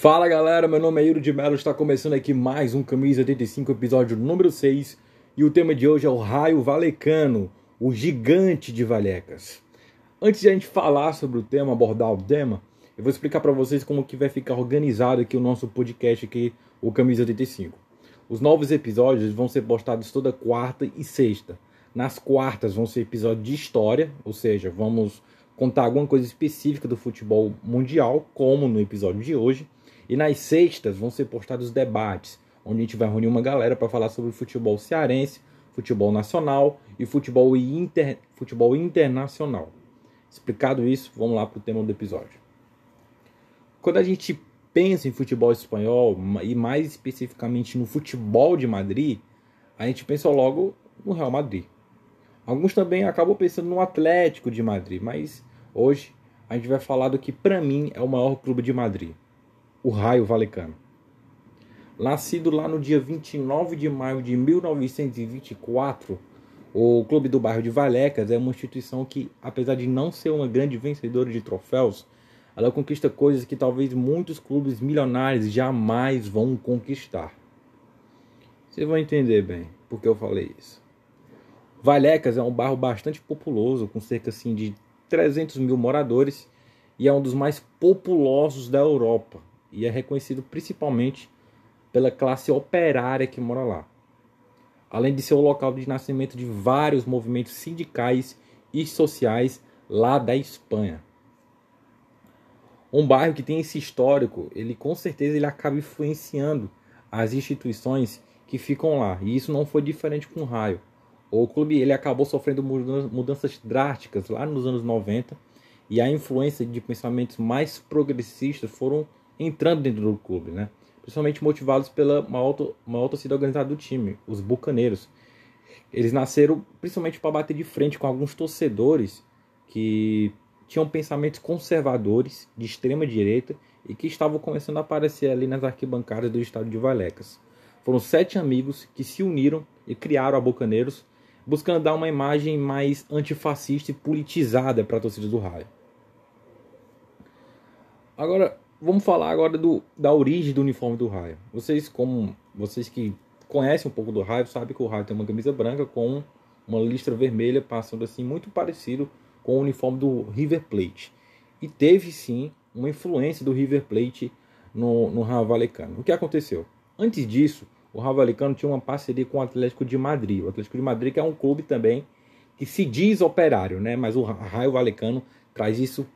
Fala galera, meu nome é Iro de Mello, está começando aqui mais um Camisa 85, episódio número 6. E o tema de hoje é o Raio Valecano, o gigante de Valecas. Antes de a gente falar sobre o tema, abordar o tema, eu vou explicar para vocês como que vai ficar organizado aqui o nosso podcast aqui, o Camisa 85. Os novos episódios vão ser postados toda quarta e sexta. Nas quartas vão ser episódios de história, ou seja, vamos contar alguma coisa específica do futebol mundial, como no episódio de hoje. E nas sextas vão ser postados debates, onde a gente vai reunir uma galera para falar sobre futebol cearense, futebol nacional e futebol, inter... futebol internacional. Explicado isso, vamos lá para o tema do episódio. Quando a gente pensa em futebol espanhol, e mais especificamente no futebol de Madrid, a gente pensa logo no Real Madrid. Alguns também acabam pensando no Atlético de Madrid, mas hoje a gente vai falar do que para mim é o maior clube de Madrid, o Raio Valecano. Nascido lá no dia 29 de maio de 1924, o Clube do Bairro de Valecas é uma instituição que, apesar de não ser uma grande vencedora de troféus, ela conquista coisas que talvez muitos clubes milionários jamais vão conquistar. Vocês vão entender bem porque eu falei isso. Valecas é um bairro bastante populoso, com cerca assim, de 300 mil moradores, e é um dos mais populosos da Europa e é reconhecido principalmente pela classe operária que mora lá. Além de ser o local de nascimento de vários movimentos sindicais e sociais lá da Espanha. Um bairro que tem esse histórico, ele com certeza ele acaba influenciando as instituições que ficam lá. E isso não foi diferente com o Raio. O clube ele acabou sofrendo mudanças drásticas lá nos anos 90 e a influência de pensamentos mais progressistas foram entrando dentro do clube, né? Principalmente motivados pela maior, maior torcida organizada do time, os Bucaneiros. Eles nasceram principalmente para bater de frente com alguns torcedores que tinham pensamentos conservadores de extrema direita e que estavam começando a aparecer ali nas arquibancadas do estado de Valecas. Foram sete amigos que se uniram e criaram a Bucaneiros, buscando dar uma imagem mais antifascista e politizada para a torcida do Raio. Agora, vamos falar agora do, da origem do uniforme do Raio. Vocês, como vocês que conhecem um pouco do Raio, sabem que o Raio tem uma camisa branca com uma listra vermelha passando assim muito parecido com o uniforme do River Plate. E teve sim uma influência do River Plate no, no Raio Valecano. O que aconteceu? Antes disso, o Raio Valecano tinha uma parceria com o Atlético de Madrid. O Atlético de Madrid que é um clube também que se diz operário, né? Mas o Raio Valecano traz isso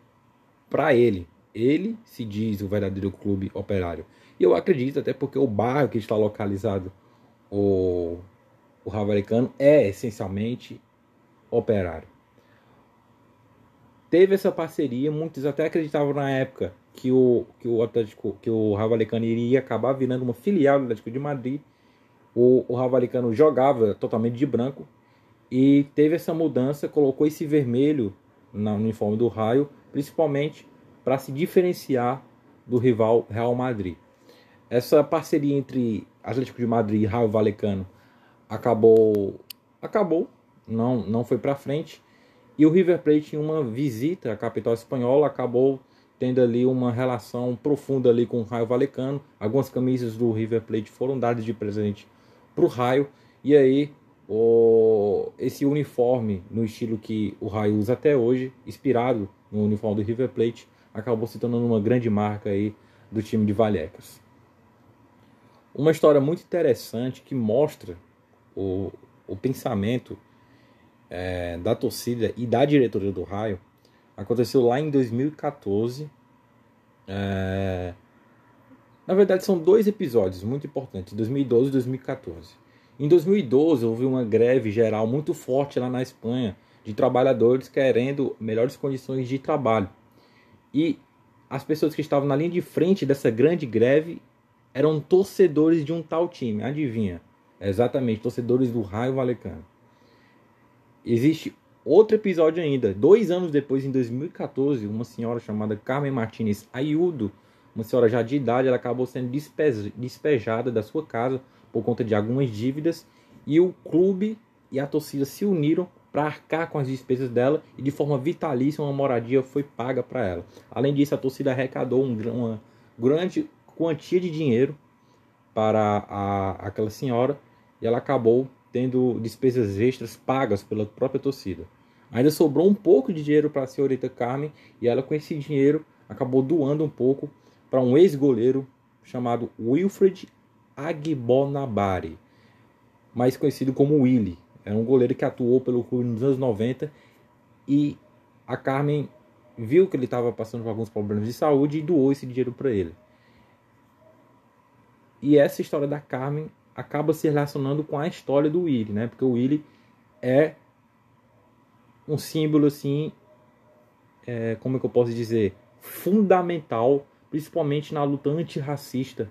para ele. Ele se diz o verdadeiro clube operário. E eu acredito, até porque o bairro que está localizado o, o Ravalecano é essencialmente operário. Teve essa parceria, muitos até acreditavam na época que o, que o Atlético, que o Ravalecano iria acabar virando uma filial do Atlético de Madrid. O, o jogava totalmente de branco e teve essa mudança, colocou esse vermelho no uniforme do Raio, principalmente para se diferenciar do rival Real Madrid. Essa parceria entre Atlético de Madrid e Raio Valecano acabou acabou, não não foi para frente. E o River Plate em uma visita à capital espanhola acabou tendo ali uma relação profunda ali com o Raio Valecano. Algumas camisas do River Plate foram dadas de presente para o Raio e aí o, esse uniforme no estilo que o Raio usa até hoje, inspirado no uniforme do River Plate, acabou se tornando uma grande marca aí do time de Vallecas. Uma história muito interessante que mostra o, o pensamento é, da torcida e da diretoria do Raio aconteceu lá em 2014. É, na verdade, são dois episódios muito importantes, 2012 e 2014. Em 2012, houve uma greve geral muito forte lá na Espanha de trabalhadores querendo melhores condições de trabalho. E as pessoas que estavam na linha de frente dessa grande greve eram torcedores de um tal time. Adivinha? Exatamente, torcedores do Raio Valecano. Existe outro episódio ainda. Dois anos depois, em 2014, uma senhora chamada Carmen Martinez Ayudo, uma senhora já de idade, ela acabou sendo despejada da sua casa por conta de algumas dívidas e o clube e a torcida se uniram para arcar com as despesas dela e de forma vitalícia uma moradia foi paga para ela. Além disso, a torcida arrecadou um, uma grande quantia de dinheiro para a, aquela senhora e ela acabou tendo despesas extras pagas pela própria torcida. Ainda sobrou um pouco de dinheiro para a senhorita Carmen e ela, com esse dinheiro, acabou doando um pouco para um ex-goleiro chamado Wilfred Agbonabari, mais conhecido como Willy. Era um goleiro que atuou pelo clube nos anos 90 e a Carmen viu que ele estava passando por alguns problemas de saúde e doou esse dinheiro para ele. E essa história da Carmen acaba se relacionando com a história do Willy, né? Porque o Willy é um símbolo assim, é, como é que eu posso dizer, fundamental, principalmente na luta antirracista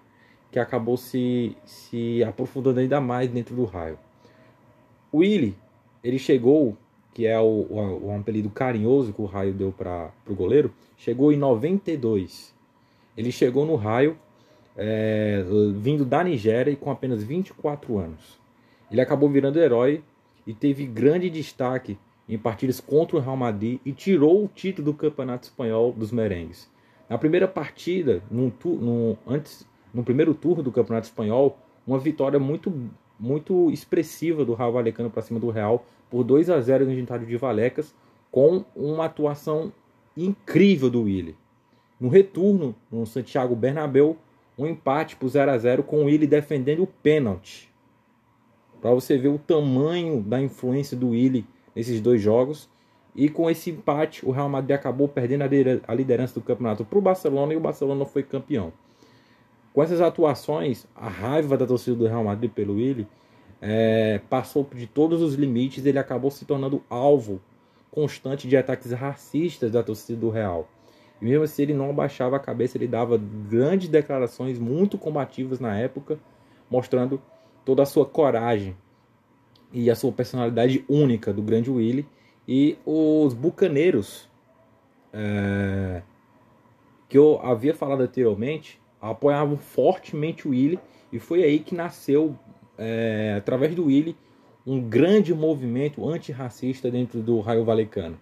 que acabou se, se aprofundando ainda mais dentro do raio. O Willy, ele chegou, que é o, o, o apelido carinhoso que o raio deu para o goleiro, chegou em 92. Ele chegou no raio é, vindo da Nigéria e com apenas 24 anos. Ele acabou virando herói e teve grande destaque em partidas contra o Real Madrid e tirou o título do Campeonato Espanhol dos Merengues. Na primeira partida, no, no, antes, no primeiro turno do Campeonato Espanhol, uma vitória muito, muito expressiva do Real Valecano para cima do Real por 2 a 0 no Gintário de Valecas, com uma atuação incrível do Willi. No retorno, no Santiago Bernabéu, um empate por 0 a 0 com o Willi defendendo o pênalti. Para você ver o tamanho da influência do Willi nesses dois jogos. E com esse empate, o Real Madrid acabou perdendo a liderança do campeonato para o Barcelona e o Barcelona foi campeão. Com essas atuações, a raiva da torcida do Real Madrid pelo Willi é, passou de todos os limites. Ele acabou se tornando alvo constante de ataques racistas da torcida do Real. E mesmo assim, ele não abaixava a cabeça, ele dava grandes declarações muito combativas na época, mostrando toda a sua coragem e a sua personalidade única do grande Willy. E os bucaneiros, é, que eu havia falado anteriormente, apoiavam fortemente o Willy, e foi aí que nasceu, é, através do Willy, um grande movimento antirracista dentro do Raio Valecano.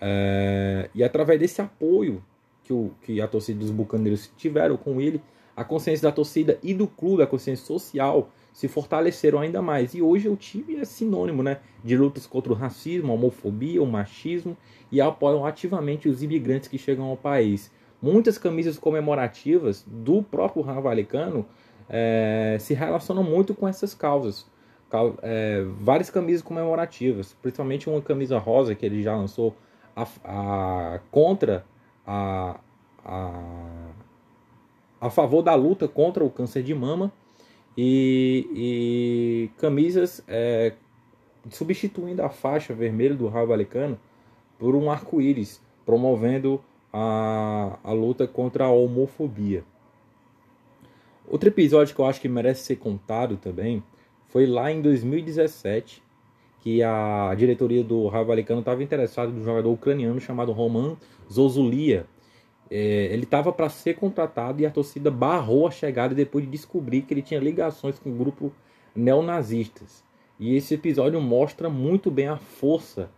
É, e através desse apoio que, o, que a torcida dos Bucaneiros tiveram com ele, a consciência da torcida e do clube, a consciência social, se fortaleceram ainda mais. E hoje o time é sinônimo né, de lutas contra o racismo, a homofobia, o machismo e apoiam ativamente os imigrantes que chegam ao país. Muitas camisas comemorativas do próprio Ravalecano é, se relacionam muito com essas causas. É, várias camisas comemorativas, principalmente uma camisa rosa que ele já lançou a, a, contra a, a, a favor da luta contra o câncer de mama e, e camisas é, substituindo a faixa vermelha do raio valecano por um arco-íris, promovendo a, a luta contra a homofobia. Outro episódio que eu acho que merece ser contado também foi lá em 2017, que a diretoria do Raio Valecano estava interessada no jogador ucraniano chamado Roman Zozulia. É, ele estava para ser contratado e a torcida barrou a chegada depois de descobrir que ele tinha ligações com o um grupo neonazistas. E esse episódio mostra muito bem a força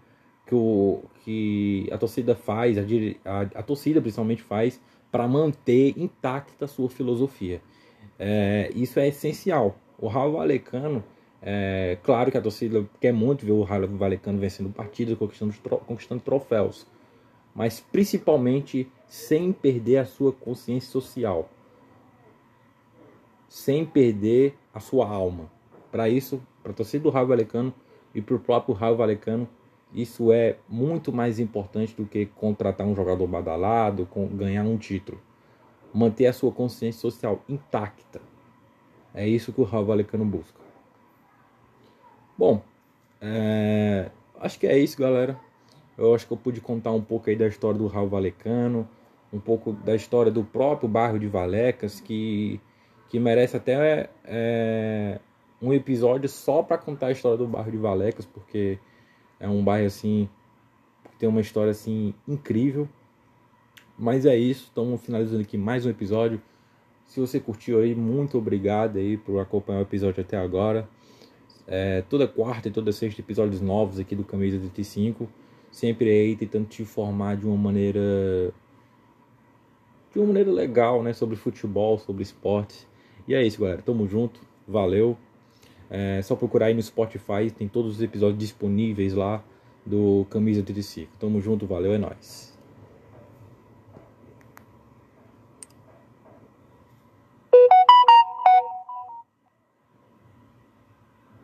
que, o, que a torcida faz, a, a, a torcida principalmente faz, para manter intacta a sua filosofia. É, isso é essencial. O Raul Valecano é, claro que a torcida quer muito ver o Raio Valecano vencendo partidas, conquistando, conquistando troféus, mas principalmente sem perder a sua consciência social, sem perder a sua alma. Para isso, para a torcida do Raio Valecano e para o próprio Raio Valecano, isso é muito mais importante do que contratar um jogador badalado, ganhar um título. Manter a sua consciência social intacta. É isso que o Raio Valecano busca. Bom, é, acho que é isso, galera. Eu acho que eu pude contar um pouco aí da história do Raul Valecano, um pouco da história do próprio bairro de Valecas, que, que merece até é, um episódio só para contar a história do bairro de Valecas, porque é um bairro assim que tem uma história assim incrível. Mas é isso, estamos finalizando aqui mais um episódio. Se você curtiu aí, muito obrigado aí por acompanhar o episódio até agora. É, toda quarta e toda sexta episódios novos aqui do Camisa 35. Sempre aí tentando te informar de uma maneira de uma maneira legal, né? Sobre futebol, sobre esporte. E é isso, galera. Tamo junto. Valeu. É só procurar aí no Spotify, tem todos os episódios disponíveis lá do Camisa 35. Tamo junto, valeu, é nóis.